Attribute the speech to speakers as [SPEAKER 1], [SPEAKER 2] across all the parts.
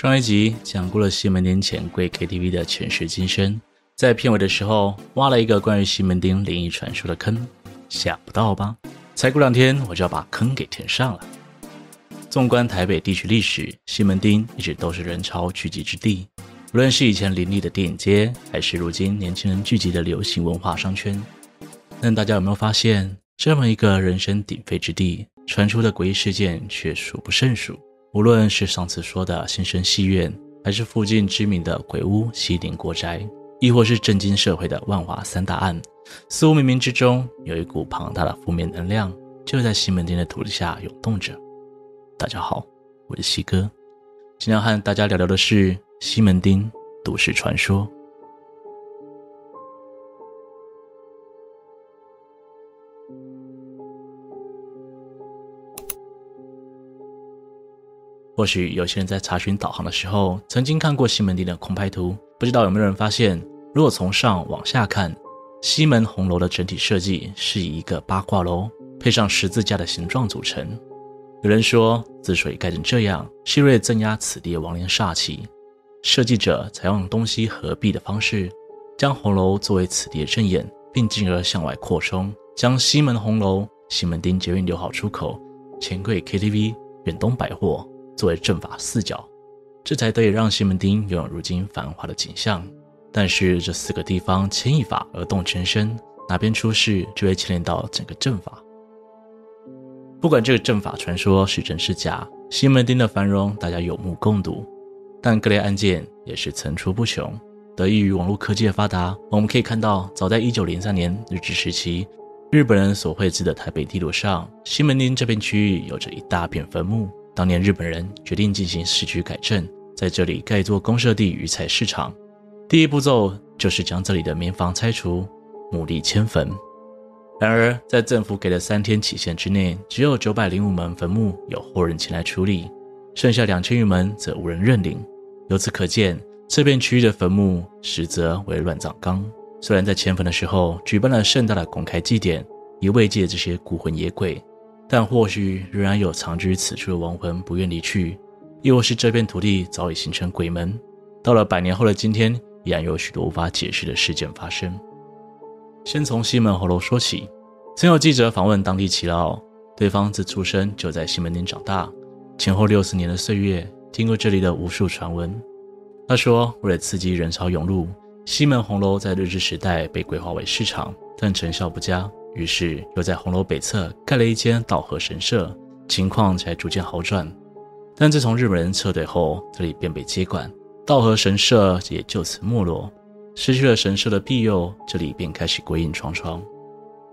[SPEAKER 1] 上一集讲过了西门町钱柜 KTV 的前世今生，在片尾的时候挖了一个关于西门町灵异传说的坑，想不到吧？才过两天我就要把坑给填上了。纵观台北地区历史，西门町一直都是人潮聚集之地，无论是以前林立的电影街，还是如今年轻人聚集的流行文化商圈。但大家有没有发现，这么一个人声鼎沸之地，传出的诡异事件却数不胜数？无论是上次说的新生戏院，还是附近知名的鬼屋西林国宅，亦或是震惊社会的万华三大案，似乎冥冥之中有一股庞大的负面能量，就在西门町的土地下涌动着。大家好，我是西哥，今天和大家聊聊的是西门町都市传说。或许有些人在查询导航的时候，曾经看过西门町的空拍图，不知道有没有人发现，如果从上往下看，西门红楼的整体设计是以一个八卦楼配上十字架的形状组成。有人说，之所以盖成这样，是为了镇压此地的亡灵煞气。设计者采用东西合璧的方式，将红楼作为此地的阵眼，并进而向外扩充，将西门红楼、西门町捷运六号出口、钱柜 KTV、远东百货。作为阵法四角，这才得以让西门町拥有如今繁华的景象。但是这四个地方牵一发而动全身，哪边出事就会牵连到整个阵法。不管这个阵法传说是真是假，西门町的繁荣大家有目共睹。但各类案件也是层出不穷。得益于网络科技的发达，我们可以看到，早在1903年日治时期，日本人所绘制的台北地图上，西门町这片区域有着一大片坟墓。当年日本人决定进行市区改正，在这里盖一座公社地鱼菜市场。第一步骤就是将这里的民房拆除，墓地迁坟。然而，在政府给的三天期限之内，只有九百零五门坟墓有后人前来处理，剩下两千余门则无人认领。由此可见，这片区域的坟墓实则为乱葬岗。虽然在迁坟的时候举办了盛大的公开祭典，以慰藉这些孤魂野鬼。但或许仍然有藏居此处的亡魂不愿离去，亦或是这片土地早已形成鬼门。到了百年后的今天，依然有许多无法解释的事件发生。先从西门红楼说起，曾有记者访问当地耆老，对方自出生就在西门町长大，前后六十年的岁月，听过这里的无数传闻。他说，为了刺激人潮涌入，西门红楼在日治时代被规划为市场，但成效不佳。于是又在红楼北侧盖了一间道和神社，情况才逐渐好转。但自从日本人撤退后，这里便被接管，道和神社也就此没落。失去了神社的庇佑，这里便开始鬼影幢幢。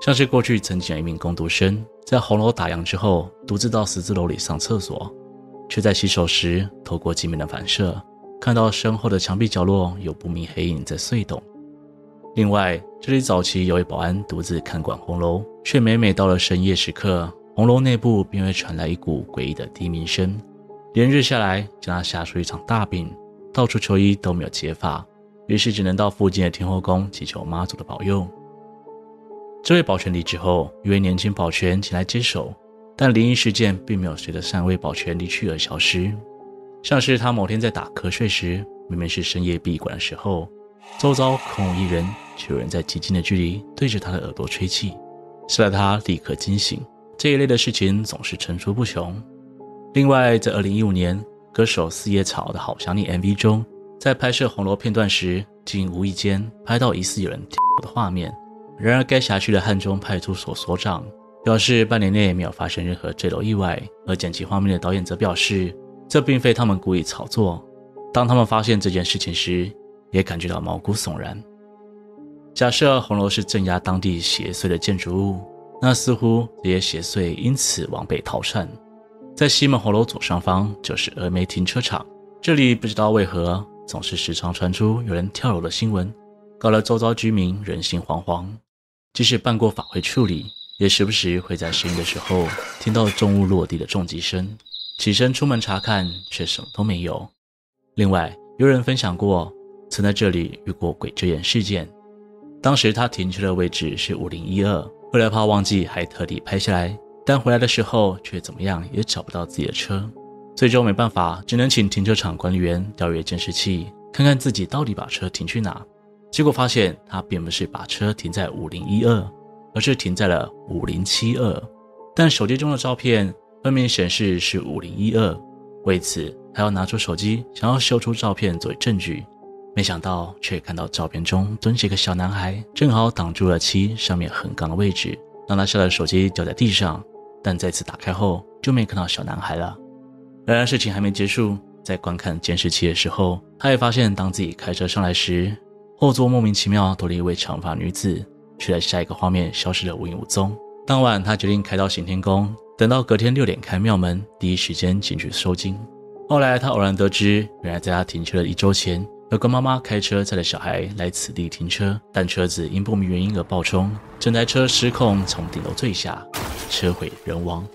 [SPEAKER 1] 像是过去曾经有一名工读生，在红楼打烊之后，独自到十字楼里上厕所，却在洗手时透过镜面的反射，看到身后的墙壁角落有不明黑影在隧动。另外，这里早期有位保安独自看管红楼，却每每到了深夜时刻，红楼内部便会传来一股诡异的低鸣声。连日下来，将他吓出一场大病，到处求医都没有解法，于是只能到附近的天后宫祈求妈祖的保佑。这位保全离职后，一位年轻保全前来接手，但灵异事件并没有随着上位保全离去而消失。像是他某天在打瞌睡时，明明是深夜闭馆的时候。周遭空无一人，却有人在极近的距离对着他的耳朵吹气，吓得他立刻惊醒。这一类的事情总是层出不穷。另外，在2015年，歌手四叶草的好想你 MV 中，在拍摄红楼片段时，竟无意间拍到疑似有人跳的画面。然而，该辖区的汉中派出所所长表示，半年内没有发生任何坠楼意外。而剪辑画面的导演则表示，这并非他们故意炒作。当他们发现这件事情时，也感觉到毛骨悚然。假设红楼是镇压当地邪祟的建筑物，那似乎这些邪祟因此往北逃窜。在西门红楼左上方就是峨眉停车场，这里不知道为何总是时常传出有人跳楼的新闻，搞得周遭居民人心惶惶。即使办过法会处理，也时不时会在深夜的时候听到重物落地的重击声。起身出门查看，却什么都没有。另外，有人分享过。曾在这里遇过鬼遮眼事件，当时他停车的位置是五零一二，为了怕忘记，还特地拍下来。但回来的时候却怎么样也找不到自己的车。最终没办法，只能请停车场管理员调阅监视器，看看自己到底把车停去哪。结果发现他并不是把车停在五零一二，而是停在了五零七二。但手机中的照片分明显示是五零一二，为此还要拿出手机想要修出照片作为证据。没想到却看到照片中蹲着一个小男孩，正好挡住了七上面横杠的位置，让他下了手机掉在地上。但再次打开后就没看到小男孩了。然而事情还没结束，在观看监视器的时候，他也发现，当自己开车上来时，后座莫名其妙多了一位长发女子，却在下一个画面消失得无影无踪。当晚，他决定开到行天宫，等到隔天六点开庙门，第一时间进去收金。后来，他偶然得知，原来在他停车的一周前，有个妈妈开车载着小孩来此地停车，但车子因不明原因而爆冲，整台车失控从顶楼坠下，车毁人亡。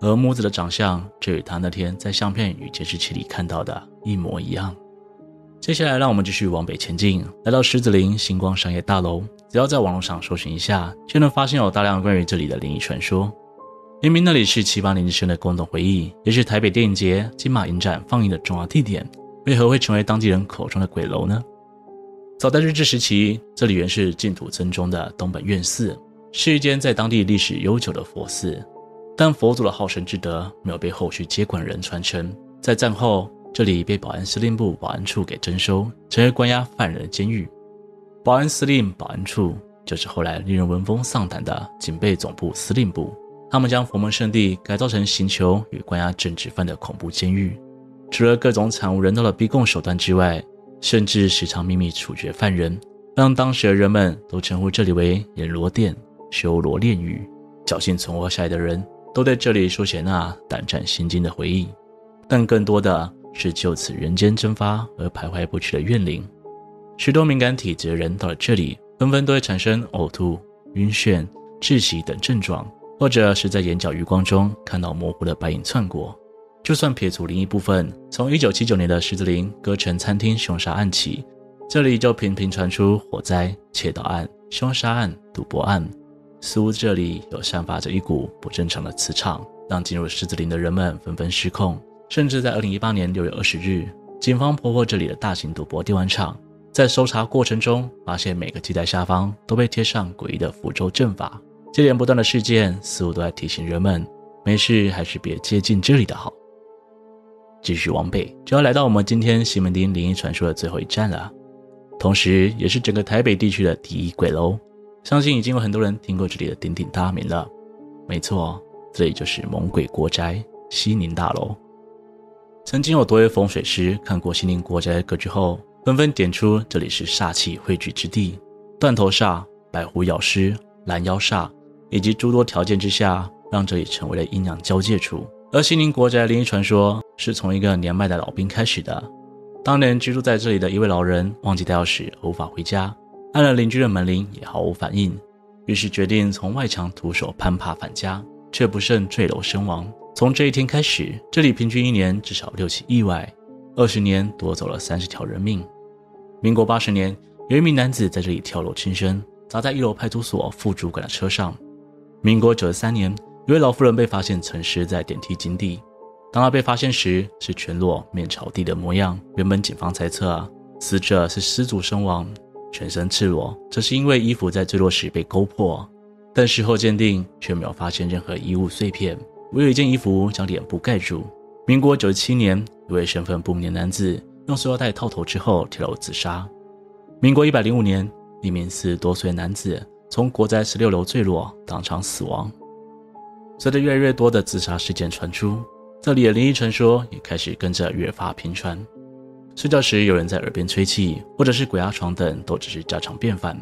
[SPEAKER 1] 而母子的长相，就与他那天在相片与监视器里看到的一模一样。接下来，让我们继续往北前进，来到狮子林星光商业大楼。只要在网络上搜寻一下，就能发现有大量关于这里的灵异传说。明明那里是七八年级生的共同回忆，也是台北电影节、金马影展放映的重要地点，为何会成为当地人口中的鬼楼呢？早在日治时期，这里原是净土僧中的东本愿寺，是一间在当地历史悠久的佛寺。但佛祖的好生之德没有被后续接管人传承，在战后，这里被保安司令部保安处给征收，成为关押犯人的监狱。保安司令保安处就是后来令人闻风丧胆的警备总部司令部。他们将佛门圣地改造成刑求与关押政治犯的恐怖监狱，除了各种惨无人道的逼供手段之外，甚至时常秘密处决犯人，让当时的人们都称呼这里为阎罗殿、修罗炼狱。侥幸存活下来的人。都在这里书写那胆战心惊的回忆，但更多的是就此人间蒸发而徘徊不去的怨灵。许多敏感体质的人到了这里，纷纷都会产生呕吐、晕眩、窒息等症状，或者是在眼角余光中看到模糊的白影窜过。就算撇除灵异部分，从1979年的狮子林歌城餐厅凶杀案起，这里就频频传出火灾、窃盗案、凶杀案、赌博案。似乎这里有散发着一股不正常的磁场，让进入狮子林的人们纷纷失控。甚至在二零一八年六月二十日，警方破获这里的大型赌博电玩场，在搜查过程中，发现每个机台下方都被贴上诡异的符咒阵法。接连不断的事件，似乎都在提醒人们，没事还是别接近这里的好。继续往北，就要来到我们今天西门町灵异传说的最后一站了，同时也是整个台北地区的第一鬼楼。相信已经有很多人听过这里的鼎鼎大名了。没错，这里就是猛鬼国宅西宁大楼。曾经有多位风水师看过西宁国宅的格局后，纷纷点出这里是煞气汇聚之地，断头煞、白虎咬尸、拦腰煞，以及诸多条件之下，让这里成为了阴阳交界处。而西宁国宅灵异传说是从一个年迈的老兵开始的。当年居住在这里的一位老人忘记带钥匙，无法回家。按了邻居的门铃也毫无反应，于是决定从外墙徒手攀爬返家，却不慎坠楼身亡。从这一天开始，这里平均一年至少六起意外，二十年夺走了三十条人命。民国八十年，有一名男子在这里跳楼轻生，砸在一楼派出所副主管的车上。民国九十三年，一位老妇人被发现沉尸在电梯井底，当她被发现时是全裸面朝地的模样。原本警方猜测死者是失足身亡。全身赤裸，这是因为衣服在坠落时被勾破，但事后鉴定却没有发现任何衣物碎片，唯有一件衣服将脸部盖住。民国九十七年，一位身份不明的男子用塑料袋套头之后跳楼自杀。民国一百零五年，一名四十多岁的男子从国宅十六楼坠落，当场死亡。随着越来越多的自杀事件传出，这里的灵异传说也开始跟着越发频传。睡觉时有人在耳边吹气，或者是鬼压床等，都只是家常便饭。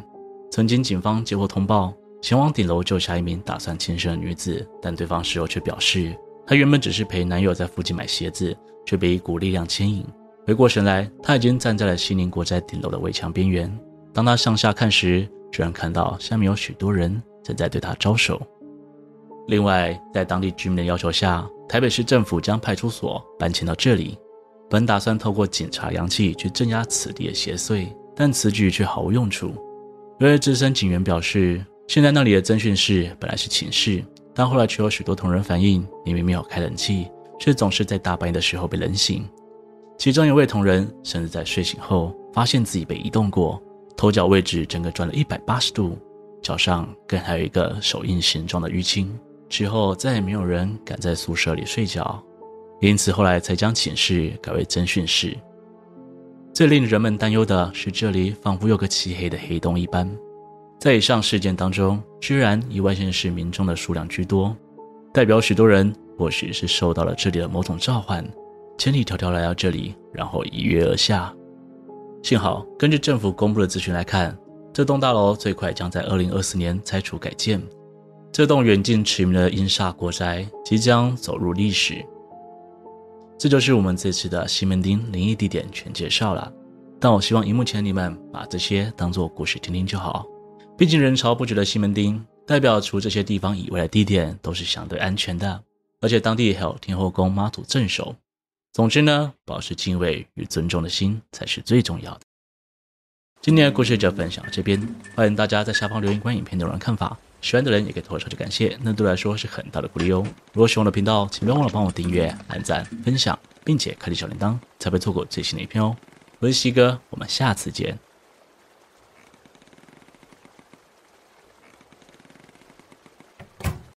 [SPEAKER 1] 曾经警方接获通报，前往顶楼救下一名打算轻生的女子，但对方事后却表示，她原本只是陪男友在附近买鞋子，却被一股力量牵引。回过神来，她已经站在了西宁国宅顶楼的围墙边缘。当她向下看时，居然看到下面有许多人正在对她招手。另外，在当地居民的要求下，台北市政府将派出所搬迁到这里。本打算透过警察阳气去镇压此地的邪祟，但此举却毫无用处。有位资深警员表示，现在那里的侦讯室本来是寝室，但后来却有许多同仁反映，里面没有开冷气，却总是在大半夜的时候被冷醒。其中一位同仁甚至在睡醒后发现自己被移动过，头脚位置整个转了一百八十度，脚上更还有一个手印形状的淤青。之后再也没有人敢在宿舍里睡觉，因此后来才将寝室改为侦讯室。最令人们担忧的是，这里仿佛有个漆黑的黑洞一般。在以上事件当中，居然以外县市民众的数量居多，代表许多人或许是受到了这里的某种召唤，千里迢迢来到这里，然后一跃而下。幸好，根据政府公布的资讯来看，这栋大楼最快将在二零二四年拆除改建，这栋远近驰名的阴煞国宅即将走入历史。这就是我们这次的西门町灵异地点全介绍了，但我希望荧幕前的你们把这些当做故事听听就好。毕竟人潮不绝的西门町，代表除这些地方以外的地点都是相对安全的，而且当地还有天后宫妈祖镇守。总之呢，保持敬畏与尊重的心才是最重要的。今天的故事就分享到这边，欢迎大家在下方留言关于影片内容的看法，喜欢的人也可以投个超级感谢，那对我来说是很大的鼓励哦。如果喜欢我的频道，请别忘了帮我订阅、按赞、分享，并且开启小铃铛，才不会错过最新的一篇哦。我是西哥，我们下次见。